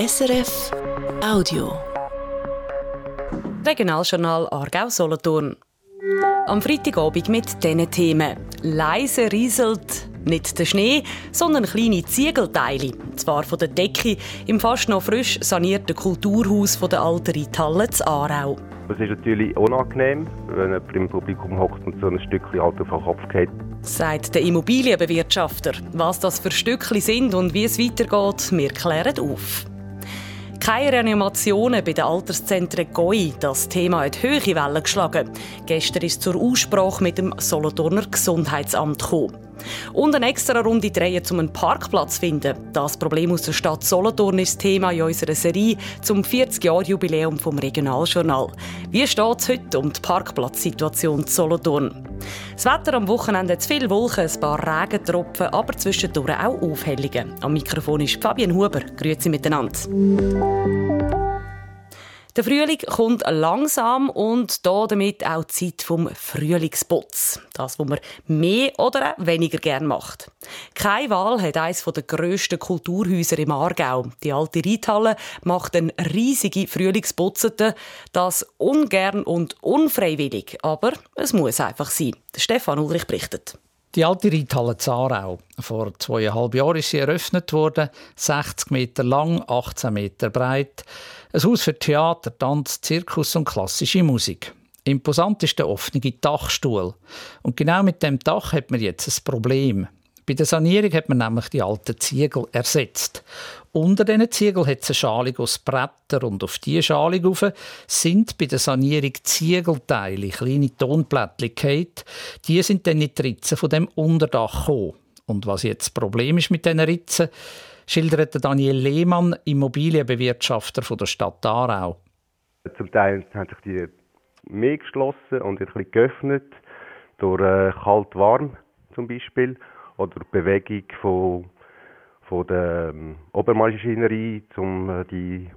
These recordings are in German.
SRF Audio. Regionaljournal Aargau-Solothurn. Am Freitagabend mit diesen Themen. Leise rieselt nicht der Schnee, sondern kleine Ziegelteile. Zwar von der Decke im fast noch frisch sanierten Kulturhaus von der alten Reithalle zu Aarau. Es ist natürlich unangenehm, wenn jemand im Publikum hockt und so ein Stückchen halt auf den Kopf geht. Sagt der Immobilienbewirtschafter. Was das für Stückchen sind und wie es weitergeht, wir klären auf. Keine Reanimationen bei den Alterszentren GOI. Das Thema hat hohe Wellen geschlagen. Gestern ist zur Aussprache mit dem Solothurner Gesundheitsamt gekommen. Und eine extra Runde drehen, um einen Parkplatz zu finden. Das Problem aus der Stadt Solothurn ist Thema in unserer Serie zum 40-Jahr-Jubiläum vom Regionaljournal. Wie steht es heute um die Parkplatzsituation in Solothurn? Das Wetter am Wochenende hat viel Wolken, ein paar Regentropfen, aber zwischendurch auch Aufhellungen. Am Mikrofon ist Fabian Huber. Grüezi miteinander. Der Frühling kommt langsam und damit auch die Zeit vom Frühlingsputz. Das, was man mehr oder weniger gern macht. Keine Wahl hat eines der grössten Kulturhäuser im Aargau. Die alte Reithalle macht einen riesigen Frühlingsputzete. Das ungern und unfreiwillig. Aber es muss einfach sein. Stefan Ulrich berichtet. Die alte Reithalle Zarau. Vor zweieinhalb Jahren ist sie eröffnet worden, 60 Meter lang, 18 Meter breit. Ein Haus für Theater, Tanz, Zirkus und klassische Musik. Imposant ist der offene Dachstuhl. Und genau mit dem Dach hat man jetzt ein Problem. Bei der Sanierung hat man nämlich die alten Ziegel ersetzt. Unter diesen Ziegeln hat es eine Schalung aus Bretter und auf diese Schalung rauf sind bei der Sanierung Ziegelteile, kleine Tonplättchen Die sind dann in die Ritzen von dem Unterdach gekommen. Und was jetzt das Problem ist mit diesen Ritzen, schildert Daniel Lehmann, Immobilienbewirtschafter von der Stadt Aarau. Zum Teil haben sich die mehr geschlossen und ein bisschen geöffnet, durch äh, kalt-warm zum Beispiel, oder durch Bewegung von, von der ähm, Obermaschinerie, um äh, die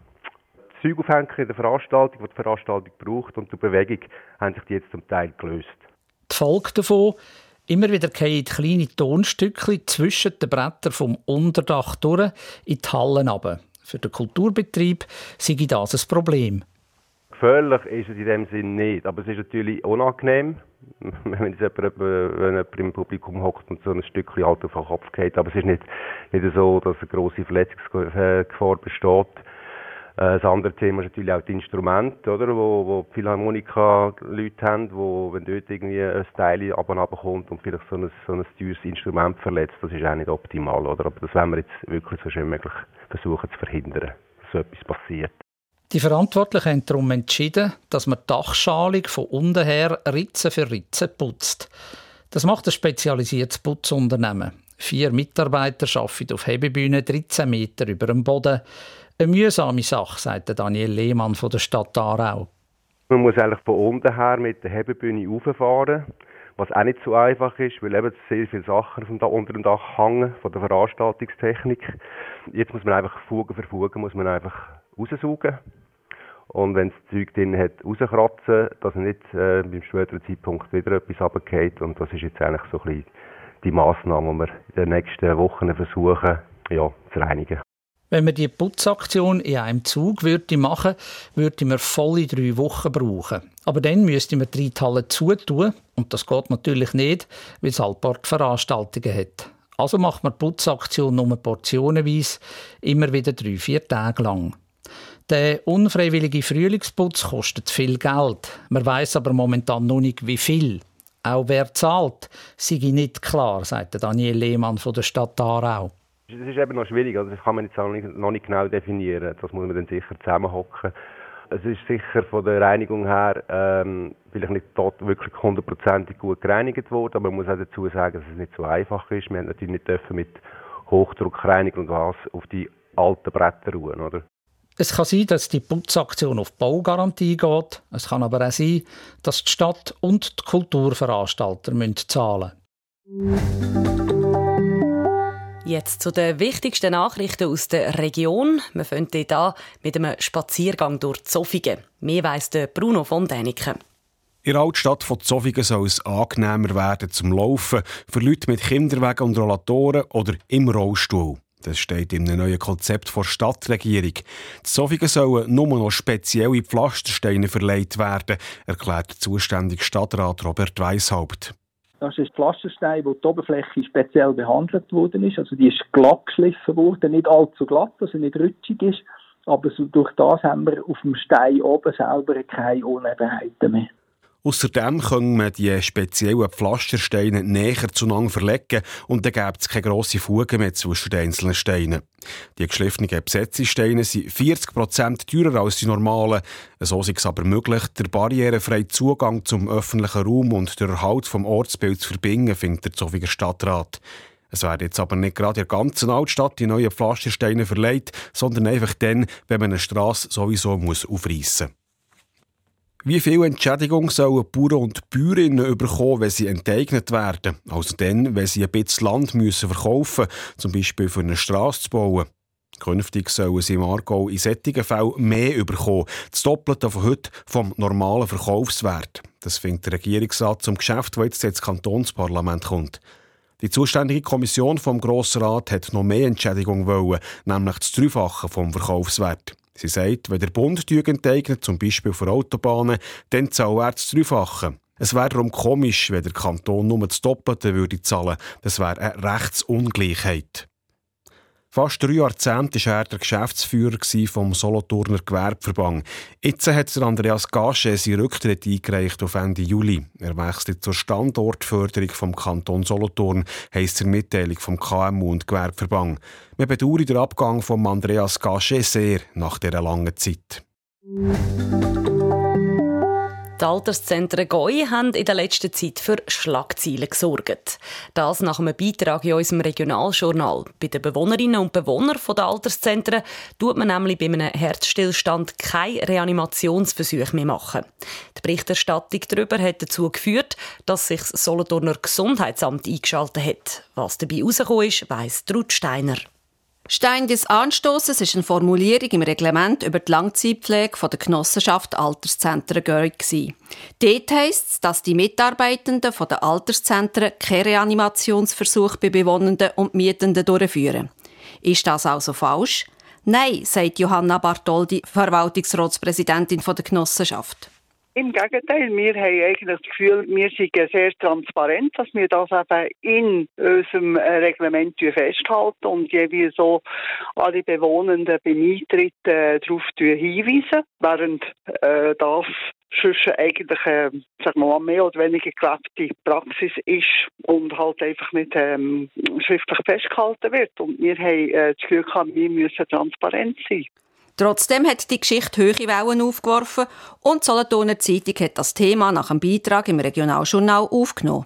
Zeug aufhängen in der Veranstaltung, die die Veranstaltung braucht, und durch Bewegung haben sich die jetzt zum Teil gelöst. Die Folge davon Immer wieder fallen kleine Tonstückchen zwischen den Brettern vom Unterdach durch in die Hallen runter. Für den Kulturbetrieb sei das ein Problem. Gefährlich ist es in dem Sinn nicht, aber es ist natürlich unangenehm, wenn, jemand, wenn jemand im Publikum hockt und so ein Stückchen halt auf den Kopf geht. Aber es ist nicht, nicht so, dass eine grosse Verletzungsgefahr besteht. Äh, das andere Thema ist natürlich auch die Instrumente, oder, wo, wo Philharmonika-Leute haben, wo, wenn dort irgendwie ein Teil ab und ab kommt und vielleicht so ein, so ein teures Instrument verletzt, das ist auch nicht optimal, oder? Aber das wollen wir jetzt wirklich so schnell möglich versuchen zu verhindern, dass so etwas passiert. Die Verantwortlichen haben darum entschieden, dass man die Dachschalung von unten her Ritze für Ritze putzt. Das macht ein spezialisiertes Putzunternehmen. Vier Mitarbeiter arbeiten auf Hebebühne 13 Meter über dem Boden. Eine mühsame Sache, sagt Daniel Lehmann von der Stadt Aarau. Man muss eigentlich von unten her mit der Hebebühne rauffahren, was auch nicht so einfach ist, weil eben sehr viele Sachen von da unter dem Dach hängen, von der Veranstaltungstechnik. Jetzt muss man einfach Fugen für Fugen muss raussaugen. Und wenn das Zeug drin hat, rauskratzen, dass nicht äh, beim späteren Zeitpunkt wieder etwas runtergeht. Und das ist jetzt eigentlich so ein bisschen die Massnahme, die wir in den nächsten Wochen versuchen, ja, zu reinigen. Wenn man die Putzaktion in einem Zug würde machen, würde man volle drei Wochen brauchen. Aber dann müsste man die Reithalle zutun. Und das geht natürlich nicht, weil es halt Veranstaltungen hat. Also macht man die Putzaktion nur portionenweise, immer wieder drei, vier Tage lang. Der unfreiwillige Frühlingsputz kostet viel Geld. Man weiß aber momentan noch nicht, wie viel. Auch wer zahlt, sei nicht klar, sagt Daniel Lehmann von der Stadt Aarau. Das ist eben noch schwierig, also das kann man jetzt noch nicht, noch nicht genau definieren. Das muss man dann sicher zusammenhocken. Es ist sicher von der Reinigung her ähm, vielleicht nicht dort wirklich hundertprozentig gut gereinigt worden, aber man muss auch dazu sagen, dass es nicht so einfach ist. Wir haben natürlich nicht dürfen mit Hochdruckreinigung und Gas auf die alten Bretter ruhen, oder? Es kann sein, dass die Putzaktion auf Baugarantie geht. Es kann aber auch sein, dass die Stadt und die Kulturveranstalter zahlen müssen. Jetzt zu den wichtigsten Nachrichten aus der Region. Wir fangen hier mit einem Spaziergang durch Zofingen. Mehr weiss Bruno von Däniken. In der Altstadt von Zofingen soll es angenehmer werden zum Laufen für Leute mit Kinderwegen und Rollatoren oder im Rollstuhl. Das steht einem neuen Konzept der Stadtregierung. Die Sofigen sollen nur noch spezielle Pflastersteine verleiht werden, erklärt der zuständige Stadtrat Robert Weishaupt. Das ist Pflasterstein, wo die Oberfläche speziell behandelt worden ist. Also die ist glatt geschliffen worden, nicht allzu glatt, also nicht rutschig ist. Aber durch das haben wir auf dem Stein oben selber keine Unebenheiten mehr. Außerdem können man die speziellen Pflastersteine näher zueinander verlegen und dann gibt es keine grosse Fuge mehr zwischen den einzelnen Steinen. Die geschliffenen Besetzungssteine sind 40% teurer als die normalen. So ist es aber möglich, der barrierefreie Zugang zum öffentlichen Raum und der Erhalt vom Ortsbild zu verbinden, findet der Zofiger Stadtrat. Es werden jetzt aber nicht gerade in der ganzen Altstadt die neuen Pflastersteine verleiht, sondern einfach dann, wenn man eine Straße sowieso muss aufreißen muss. Wie viel Entschädigung sollen Bauern und Bäuerinnen bekommen, wenn sie enteignet werden? Also dann, wenn sie ein bisschen Land müssen verkaufen müssen, zum Beispiel für eine Straße zu bauen. Künftig sollen sie im Aargau in solchen Fällen mehr bekommen. Das Doppelte von heute vom normalen Verkaufswert. Das findet der Regierungsrat zum Geschäft, das jetzt ins Kantonsparlament kommt. Die zuständige Kommission vom Grossen Rat hat noch mehr Entschädigung wollen, nämlich das Dreifache vom Verkaufswert. Sie sagt, wenn der Bund enteignet, zum Beispiel für Autobahnen, dann zahlt er das Dreifache. Es wäre darum komisch, wenn der Kanton nur das Doppelte würde zahlen. Das wäre eine Rechtsungleichheit. Fast drei Jahrzehnte war er der Geschäftsführer vom Solothurner Gewerbeverband. Jetzt hat Andreas Gasche seinen Rücktritt eingereicht auf Ende Juli. Er wechselt zur Standortförderung vom Kanton Solothurn, heisst der Mitteilung vom KMU und Gewerbeverband. Wir bedauern den Abgang von Andreas Gasche sehr nach dieser langen Zeit. Die Alterszentren GOI haben in der letzten Zeit für Schlagzeilen gesorgt. Das nach einem Beitrag in unserem Regionaljournal. Bei den Bewohnerinnen und Bewohnern der Alterszentren tut man nämlich bei einem Herzstillstand keine Reanimationsversuche mehr machen. Die Berichterstattung darüber hat dazu geführt, dass sich das Solothurner Gesundheitsamt eingeschaltet hat. Was dabei herausgekommen ist, weiss Trud Steiner. Stein des Anstoßes ist eine Formulierung im Reglement über die Langzeitpflege der Genossenschaft Alterszentren Görig. Dort heisst es, dass die Mitarbeitenden der Alterszentren keine Reanimationsversuche bei Bewohnenden und Mietenden durchführen. Ist das also falsch? Nein, sagt Johanna Bartoldi, Verwaltungsratspräsidentin der Genossenschaft. Im Gegenteil, wir haben eigentlich das Gefühl, wir sind sehr transparent, dass wir das eben in unserem Reglement festhalten und jeweils so alle Bewohnenden beim Eintritt äh, darauf hinweisen, während äh, das sonst eigentlich, äh, sagen wir mehr oder weniger gelebte Praxis ist und halt einfach nicht ähm, schriftlich festgehalten wird. Und wir haben äh, das Gefühl gehabt, wir müssen transparent sein. Trotzdem hat die Geschichte hohe Wellen aufgeworfen und die Solothurner Zeitung hat das Thema nach einem Beitrag im Regionaljournal aufgenommen.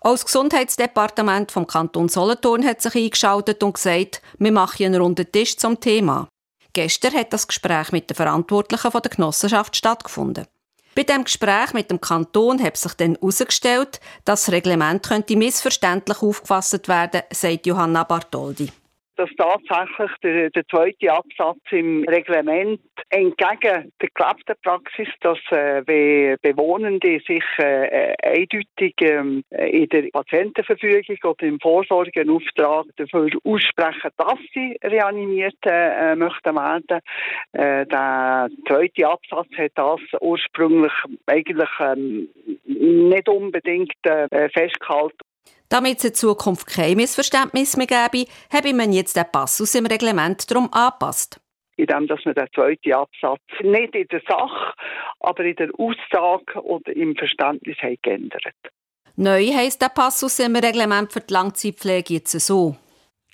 Auch das Gesundheitsdepartement vom Kanton Solothurn hat sich eingeschaltet und gesagt, wir machen einen runden Tisch zum Thema. Gestern hat das Gespräch mit den Verantwortlichen der Genossenschaft stattgefunden. Bei dem Gespräch mit dem Kanton hat sich dann herausgestellt, dass das Reglement könnte missverständlich aufgefasst werden, sagt Johanna Bartoldi dass tatsächlich der, der zweite Absatz im Reglement entgegen der gelebten Praxis, dass äh, wenn Bewohnende sich äh, eindeutig äh, in der Patientenverfügung oder im Vorsorgeauftrag dafür aussprechen, dass sie reanimiert äh, möchten werden. Äh, der zweite Absatz hat das ursprünglich eigentlich ähm, nicht unbedingt äh, festgehalten. Damit es in Zukunft kein Missverständnis mehr gäbe, habe man jetzt den Passus im Reglement darum angepasst. Indem dass man den zweiten Absatz nicht in der Sache, aber in der Aussage oder im Verständnis hat geändert. Neu heisst der Passus im Reglement für die Langzeitpflege jetzt so.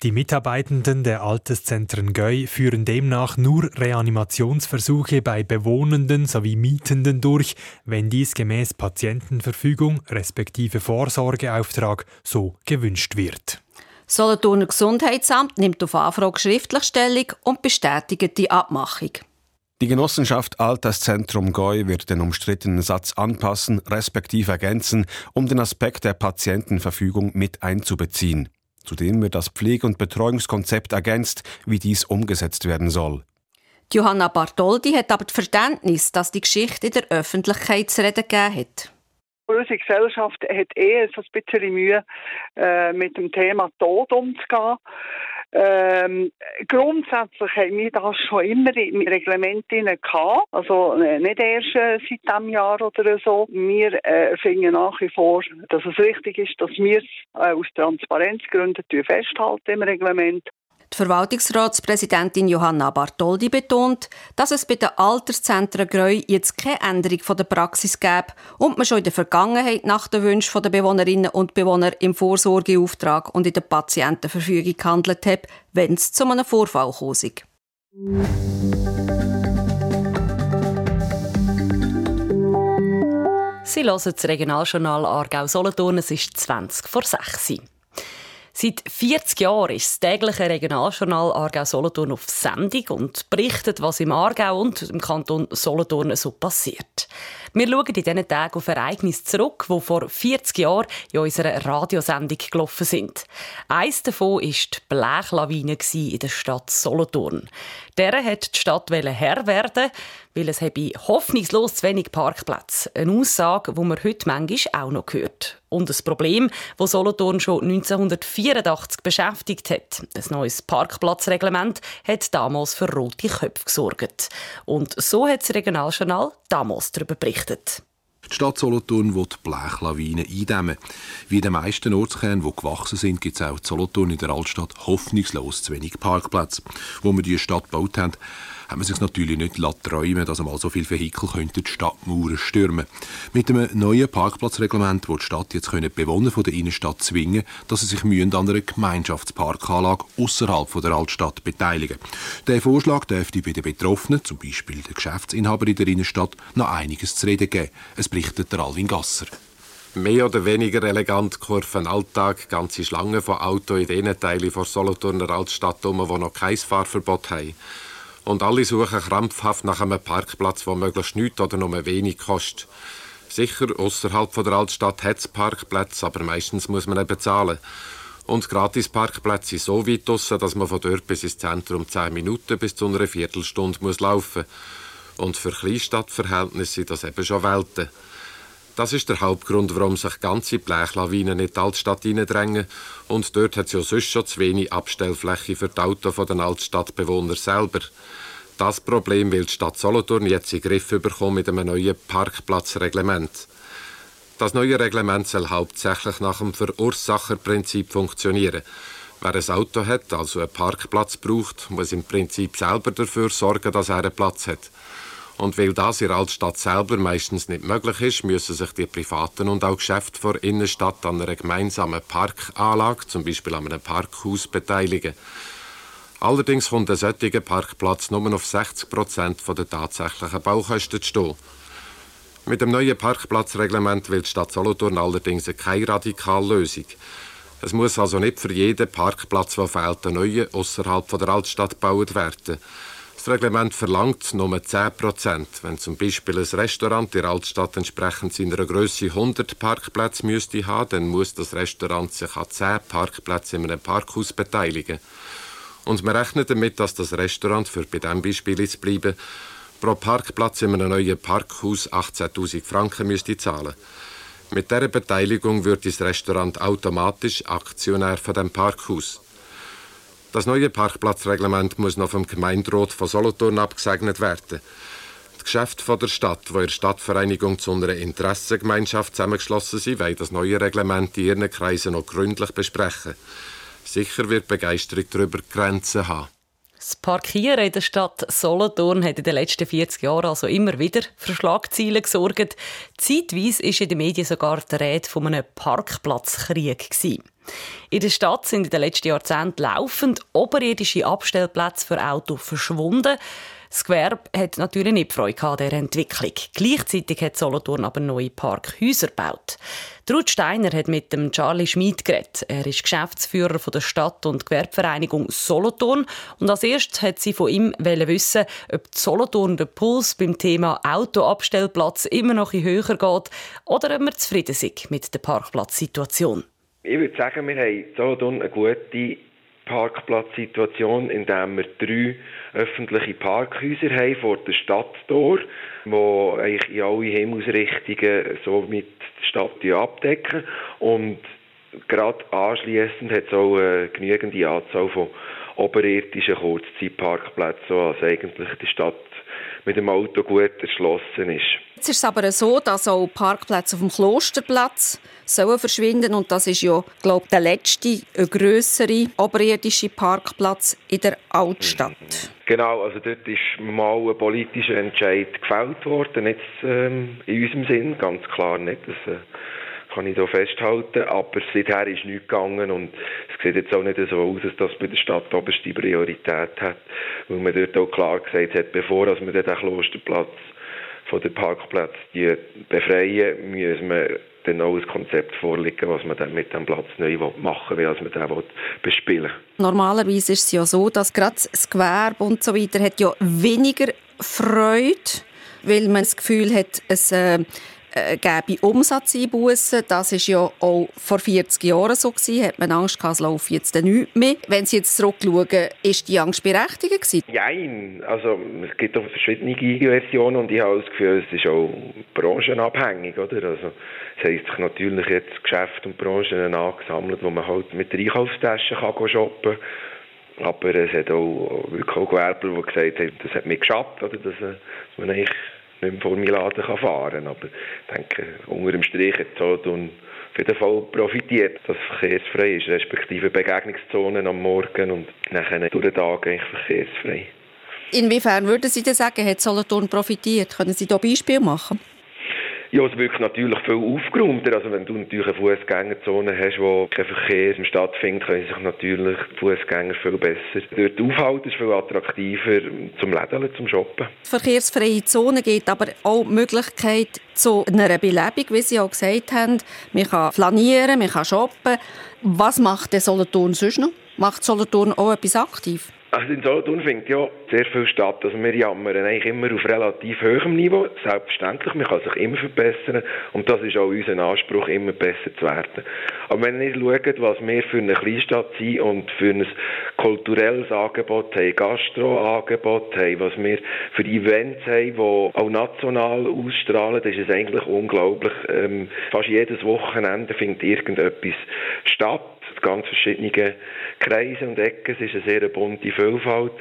Die Mitarbeitenden der Alterszentren Göi führen demnach nur Reanimationsversuche bei Bewohnenden sowie Mietenden durch, wenn dies gemäß Patientenverfügung respektive Vorsorgeauftrag so gewünscht wird. Solothurner Gesundheitsamt nimmt auf Anfrage schriftlich Stellung und bestätigt die Abmachung. Die Genossenschaft Alterszentrum Goi wird den umstrittenen Satz anpassen, respektive ergänzen, um den Aspekt der Patientenverfügung mit einzubeziehen. Zudem wird das Pflege- und Betreuungskonzept ergänzt, wie dies umgesetzt werden soll. Johanna Bartoldi hat aber das Verständnis, dass die Geschichte in der Öffentlichkeit zu reden gegeben hat. Unsere Gesellschaft hat eher so ein bisschen Mühe, äh, mit dem Thema Tod umzugehen. Ähm, grundsätzlich haben wir das schon immer im Reglement gehabt. Also äh, nicht erst äh, seit diesem Jahr oder so. Wir äh, finden nach wie vor, dass es richtig ist, dass wir es äh, aus Transparenzgründen festhalten im Reglement. Die Verwaltungsratspräsidentin Johanna Bartoldi betont, dass es bei den Alterszentren Greu jetzt keine Änderung der Praxis gäbe und man schon in der Vergangenheit nach den Wünschen der Bewohnerinnen und Bewohner im Vorsorgeauftrag und in der Patientenverfügung gehandelt hat, wenn es zu einem Vorfall kommt. Sie hören das Regionaljournal Aargau-Solothurn. Es ist 20 vor 6 Uhr. Seit 40 Jahren ist das tägliche Regionaljournal Aargau-Solothurn auf Sendung und berichtet, was im Aargau und im Kanton Solothurn so passiert. Wir schauen in diesen Tagen auf Ereignisse zurück, die vor 40 Jahren in unserer Radiosendung gelaufen sind. Eines davon war die Blechlawine in der Stadt Solothurn. Der hat die Stadt Herr werden weil es habe hoffnungslos zu wenig Parkplätze. Eine Aussage, die man heute manchmal auch noch hört. Und ein Problem, das Solothurn schon 1984 beschäftigt hat. Ein neues Parkplatzreglement hat damals für rote Köpfe gesorgt. Und so hat das Regionaljournal damals darüber berichtet. gerichtet. Die Stadt Solothurn will die Blechlawinen eindämmen. Wie in den meisten Ortskernen, die gewachsen sind, gibt es auch in Solothurn in der Altstadt hoffnungslos zu wenig Parkplätze. Wo wir die Stadt gebaut haben, hat man sich natürlich nicht träumen dass einmal so viele Vehikel könnten die Stadtmauern stürmen Mit einem neuen Parkplatzreglement will die Stadt jetzt können Bewohner der Innenstadt zwingen, dass sie sich an einer Gemeinschaftsparkanlage außerhalb der Altstadt beteiligen. Der Vorschlag dürfte bei den Betroffenen, zum Beispiel der Geschäftsinhaber in der Innenstadt, noch einiges zu reden geben. Es berichtet der Alvin Gasser. Mehr oder weniger elegant kurven Alltag, ganze Schlangen von Autos in den Teilen von Solothurner Altstadt um, die noch kein Fahrverbot haben. Und alle suchen krampfhaft nach einem Parkplatz, der möglichst nichts oder nur wenig kostet. Sicher, außerhalb der Altstadt hat es Parkplätze, aber meistens muss man eben zahlen. Und Gratis-Parkplätze sind so weit draussen, dass man von dort bis ins Zentrum 10 Minuten bis zu einer Viertelstunde muss laufen muss. Und für Kleinstadtverhältnisse sind das eben schon Welten. Das ist der Hauptgrund, warum sich ganze Blechlawinen in die Altstadt hineindrängen. Und dort hat es ja sonst schon zu wenig Abstellfläche für die Autos der Altstadtbewohner selber. Das Problem will die Stadt Solothurn jetzt in den Griff bekommen mit einem neuen Parkplatzreglement. Das neue Reglement soll hauptsächlich nach dem Verursacherprinzip funktionieren. Wer ein Auto hat, also einen Parkplatz braucht, muss im Prinzip selber dafür sorgen, dass er einen Platz hat. Und weil das in der Altstadt selber meistens nicht möglich ist, müssen sich die Privaten und auch Geschäfte vor Innenstadt an einer gemeinsamen Parkanlage, zum Beispiel an einem Parkhaus, beteiligen. Allerdings kommt ein solcher Parkplatz nur auf 60 Prozent der tatsächlichen Baukosten zu stehen. Mit dem neuen Parkplatzreglement will die Stadt Solothurn allerdings keine Radikallösung. Es muss also nicht für jeden Parkplatz, der fehlt, ein neuer außerhalb der Altstadt gebaut werden. Das Reglement verlangt nur 10 Prozent. Wenn zum Beispiel ein Restaurant in der Altstadt entsprechend seiner Größe 100 Parkplätze müsste haben, dann muss das Restaurant sich an 10 Parkplätzen in einem Parkhaus beteiligen. Und wir rechnen damit, dass das Restaurant, für bei diesem Beispiel zu bleiben, pro Parkplatz in einem neuen Parkhaus 18.000 Franken müsste zahlen. Mit dieser Beteiligung wird das Restaurant automatisch Aktionär von dem Parkhaus. Das neue Parkplatzreglement muss noch vom Gemeinderat von Solothurn abgesegnet werden. Die Geschäfte der Stadt, die in der Stadtvereinigung zu einer Interessengemeinschaft zusammengeschlossen sind, wollen das neue Reglement in ihren Kreisen noch gründlich besprechen. Sicher wird Begeisterung darüber Grenzen haben. Das Parkieren in der Stadt Solothurn hat in den letzten 40 Jahren also immer wieder für Schlagzeilen gesorgt. Zeitweise ist in den Medien sogar die Rede von einem Parkplatzkrieg. Gewesen. In der Stadt sind in den letzten Jahrzehnten laufend oberirdische Abstellplätze für Autos verschwunden. Das Gewerbe hat natürlich nicht Freude an dieser Entwicklung. Gleichzeitig hat Solothurn aber neue Parkhäuser gebaut. Ruth Steiner hat mit dem Charlie Schmid geredet. Er ist Geschäftsführer der Stadt- und Gewerbevereinigung Solothurn. Und als erstes hat sie von ihm wissen, ob Solothurn der Puls beim Thema Autoabstellplatz immer noch höher geht oder ob wir zufrieden sind mit der Parkplatzsituation. Ich würde sagen, wir haben Solothurn eine gute Parkplatzsituation, indem wir drei öffentliche Parkhäuser haben vor der Stadttor, die eigentlich in alle Himmelsrichtungen so mit der Stadt abdecken. Und gerade anschließend hat es auch eine genügende Anzahl von oberirdischen Kurzzeitparkplätzen, so als eigentlich die Stadt mit dem Auto gut erschlossen ist. Jetzt ist es aber so, dass auch Parkplätze auf dem Klosterplatz sollen verschwinden und das ist ja, glaube der letzte größere oberirdische Parkplatz in der Altstadt. Genau, also dort ist mal ein politischer Entscheid gefällt worden, jetzt ähm, in unserem Sinn, ganz klar nicht. Das, äh, kann ich hier festhalten. Aber seither ist nichts gegangen und es sieht jetzt auch nicht so aus, dass das bei der Stadt oberste Priorität hat, weil man dort auch klar gesagt hat, bevor man den Klosterplatz von den Parkplätzen befreien, müssen wir dann auch ein Konzept vorlegen, was man dann mit dem Platz neu machen will, als man den bespielen. Normalerweise ist es ja so, dass gerade das Gewerbe und so weiter hat ja weniger Freude, weil man das Gefühl hat, es äh, äh, gäbe Umsatzeinbußen. Das ist ja auch vor 40 Jahren so gewesen. Hat man Angst gehabt, es laufe jetzt nichts mehr. Wenn Sie jetzt zurückschauen, ist die Angst berechtigt gewesen? Nein, also es gibt auch verschiedene Versionen und ich habe das Gefühl, es ist auch branchenabhängig, oder? Also es haben sich natürlich jetzt Geschäfte und Branchen angesammelt, wo man halt mit der Einkaufstasche kann shoppen kann. Aber es hat auch wirklich auch Gewerbler, die gesagt haben, das hat mir geschafft, oder? Dass, äh, man eigentlich mehr vor Miladen kann fahren kann. Aber ich denke, unter dem Strich hat Solothurn auf jeden Fall profitiert, dass es verkehrsfrei ist, respektive Begegnungszonen am Morgen und nachher durch den Tag eigentlich verkehrsfrei. Inwiefern würden Sie denn sagen, hat Solothurn profitiert? Können Sie da Beispiel machen? Ja, es wirkt natürlich viel aufgeräumter. Also wenn du natürlich eine Fußgängerzone hast, wo kein Verkehr stattfindet, können sich natürlich die Fußgänger viel besser dort aufhalten. Es ist viel attraktiver zum Lädeln, zum Shoppen. Verkehrsfreie Zone gibt aber auch die Möglichkeit zu einer Belebung, wie Sie auch gesagt haben. Man kann flanieren, man kann shoppen. Was macht der Solothurn sonst noch? Macht Solothurn auch etwas aktiv? Also in Solothurn findet ja sehr viel statt. Also wir jammern eigentlich immer auf relativ hohem Niveau. Selbstverständlich, man kann sich immer verbessern und das ist auch unser Anspruch, immer besser zu werden. Aber wenn ihr schaut, was wir für eine Kleinstadt sind und für ein kulturelles Angebot haben, Gastro-Angebot haben, was wir für Events haben, die auch national ausstrahlen, dann ist es eigentlich unglaublich. Ähm, fast jedes Wochenende findet irgendetwas statt ganz verschiedene Kreise und Ecken. Es ist eine sehr bunte Vielfalt.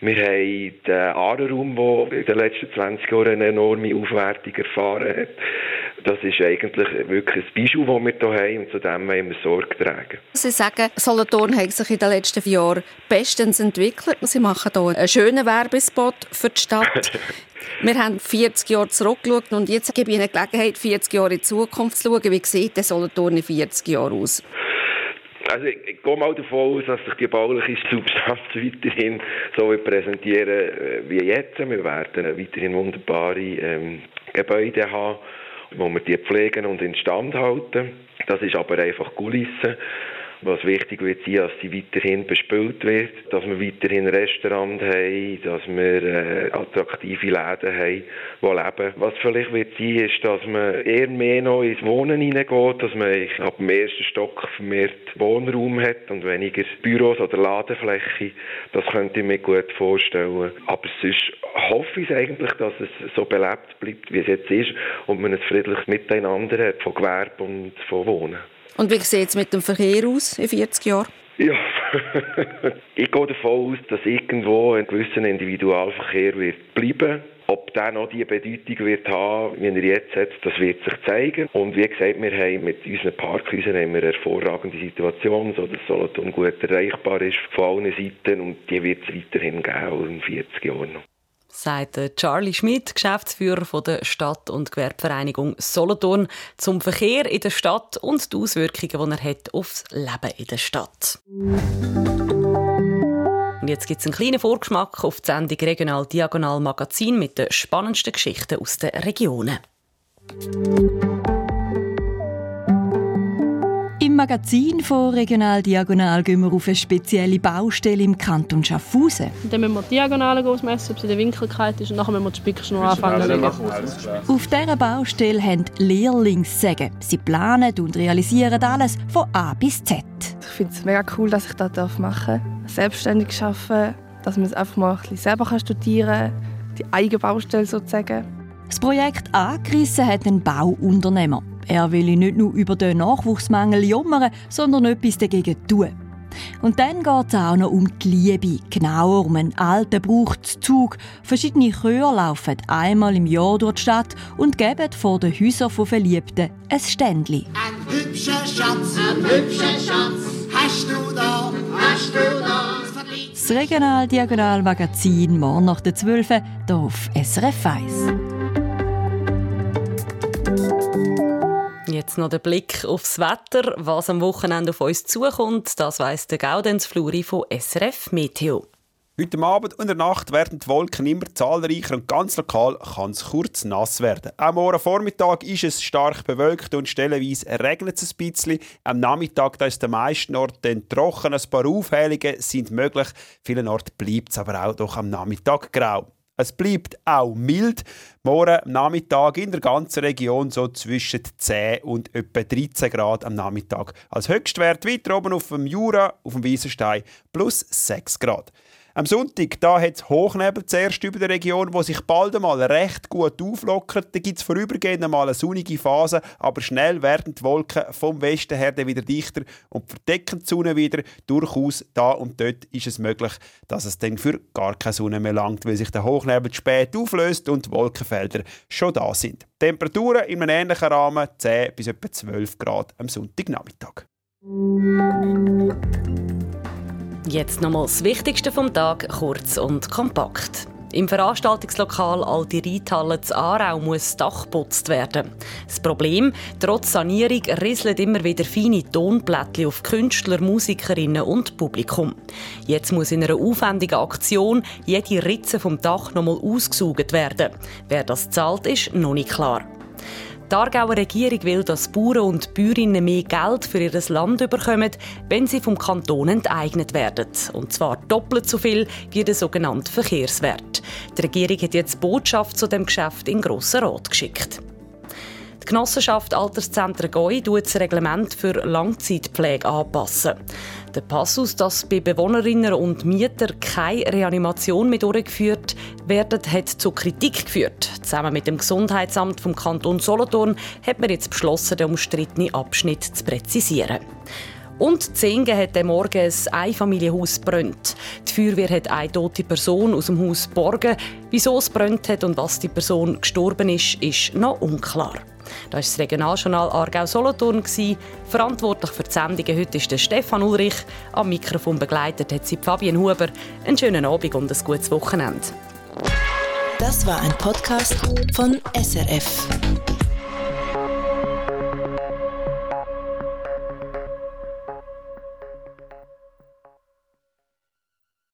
Wir haben den Aareraum, der in den letzten 20 Jahren eine enorme Aufwertung erfahren hat. Das ist eigentlich wirklich ein Beispiel, das wir hier haben und zu dem wollen wir Sorge tragen. Sie sagen, Solothurn hat sich in den letzten Jahren bestens entwickelt. Sie machen hier einen schönen Werbespot für die Stadt. Wir haben 40 Jahre zurückgeschaut und jetzt gebe ich Ihnen Gelegenheit, 40 Jahre in die Zukunft zu schauen. Wie sieht der Solothurn in 40 Jahren aus? Also ich, gehe mal davon aus, dass sich die bauliche Substanz weiterhin so präsentieren äh, wie jetzt. Wir werden weiterhin wunderbare ähm, Gebäude haben, wo wir die pflegen und instand halten. Das ist aber einfach Kulisse was wichtig wird sein, dass sie weiterhin bespült wird, dass wir weiterhin Restaurant haben, dass wir äh, attraktive Läden haben, die leben. Was vielleicht wird sein, ist, dass man eher mehr noch ins Wohnen hineingeht, dass man ab dem ersten Stock vermehrt Wohnraum hat und weniger Büros oder Ladenfläche. Das könnte ich mir gut vorstellen. Aber sonst hoffe ich eigentlich, dass es so belebt bleibt, wie es jetzt ist und man ein friedliches Miteinander hat von Gewerbe und von Wohnen. Und wie sieht es mit dem Verkehr aus in 40 Jahren? Ja, ich gehe davon aus, dass irgendwo ein gewisser Individualverkehr wird bleiben ob der noch die Bedeutung wird haben, wie er jetzt hat, das wird sich zeigen. Und wie gesagt, wir haben mit unseren Parkhäusern eine hervorragende Situation, so dass Solothurn gut erreichbar ist von allen Seiten und die wird es weiterhin geben, in 40 Jahren noch sagt Charlie Schmidt, Geschäftsführer der Stadt- und Gewerbevereinigung Solothurn, zum Verkehr in der Stadt und die Auswirkungen, die er hat aufs Leben in der Stadt. Und jetzt gibt es einen kleinen Vorgeschmack auf die Sendung Regional Diagonal Magazin mit den spannendsten Geschichten aus den Regionen. Im Magazin von Regional Diagonal gehen wir auf eine spezielle Baustelle im Kanton Schaffhausen. Dann müssen wir die Diagonale ausmessen, ob sie in der Winkelkeit ist und dann müssen wir die Spickschnur anfangen Auf dieser Baustelle haben Lehrlingssäge. Sie planen und realisieren alles von A bis Z. Ich finde es mega cool, dass ich das machen darf. Selbstständig arbeiten, dass man es einfach mal ein bisschen selber studieren kann. Die eigene Baustelle sozusagen. Das Projekt angerissen hat ein Bauunternehmer. Er will nicht nur über den Nachwuchsmangel jammern, sondern etwas dagegen tun. Und dann geht es auch noch um die Liebe, genauer um einen alten Brauchtszug. Verschiedene Chöre laufen einmal im Jahr durch die Stadt und geben vor den Häusern von Verliebten ein Ständchen. Ein hübscher Schatz, ein hübscher Schatz, hast du da, hast du da. Das Regional-Diagonal-Magazin morgen nach der 12 hier auf SRF 1. Jetzt noch der Blick aufs Wetter. Was am Wochenende auf uns zukommt, das weiss der Gaudenz Fluri von SRF Meteo. Heute Abend und der Nacht werden die Wolken immer zahlreicher und ganz lokal kann es kurz nass werden. Am morgen Vormittag ist es stark bewölkt und stellenweise regnet es ein bisschen. Am Nachmittag da ist der meisten Orten trocken, ein paar Aufhellungen sind möglich. Vielen Orten bleibt es aber auch doch am Nachmittag grau. Es bleibt auch mild. Morgen Nachmittag in der ganzen Region so zwischen 10 und etwa 13 Grad am Nachmittag. Als Höchstwert weiter oben auf dem Jura, auf dem Wiesenstein plus 6 Grad. Am Sonntag da hat es Hochnebel zuerst über der Region, wo sich bald einmal recht gut auflockert. Da gibt es vorübergehend einmal eine sonnige Phase, aber schnell werden die Wolken vom Westen her wieder dichter und verdecken die Sonne wieder. Durchaus da und dort ist es möglich, dass es dann für gar keine Sonne mehr langt, weil sich der Hochnebel spät auflöst und die Wolkenfelder schon da sind. Temperaturen in einem ähnlichen Rahmen 10 bis etwa 12 Grad am Sonntagnachmittag. Jetzt nochmal das Wichtigste vom Tag, kurz und kompakt. Im Veranstaltungslokal Alte Reithalle zu Aarau muss das Dach geputzt werden. Das Problem, trotz Sanierung rieseln immer wieder feine Tonplättchen auf Künstler, Musikerinnen und Publikum. Jetzt muss in einer aufwendigen Aktion jede Ritze vom Dach nochmal ausgesaugt werden. Wer das zahlt, ist noch nicht klar. Die Aargauer Regierung will, dass Bauern und Bäuerinnen mehr Geld für ihr Land bekommen, wenn sie vom Kanton enteignet werden. Und zwar doppelt so viel wie der sogenannte Verkehrswert. Die Regierung hat jetzt Botschaft zu dem Geschäft in Grossen Rat geschickt. Die Genossenschaft Alterszentren Goi tut das Reglement für Langzeitpflege anpassen. Der Passus, dass bei Bewohnerinnen und Mietern keine Reanimation mehr durchgeführt wird, hat zu Kritik geführt. Zusammen mit dem Gesundheitsamt vom Kanton Solothurn hat man jetzt beschlossen, den umstrittenen Abschnitt zu präzisieren. Und Zingen hat am Morgen ein Einfamilienhaus brennt. Die Feuerwehr hat eine tote Person aus dem Haus geborgen. Wieso es brennt hat und was die Person gestorben ist, ist noch unklar. Das war das Regionaljournal Aargau-Solothurn. Verantwortlich für die Sendungen heute ist Stefan Ulrich. Am Mikrofon begleitet hat sie Fabian Huber. Einen schönen Abend und ein gutes Wochenende. Das war ein Podcast von SRF.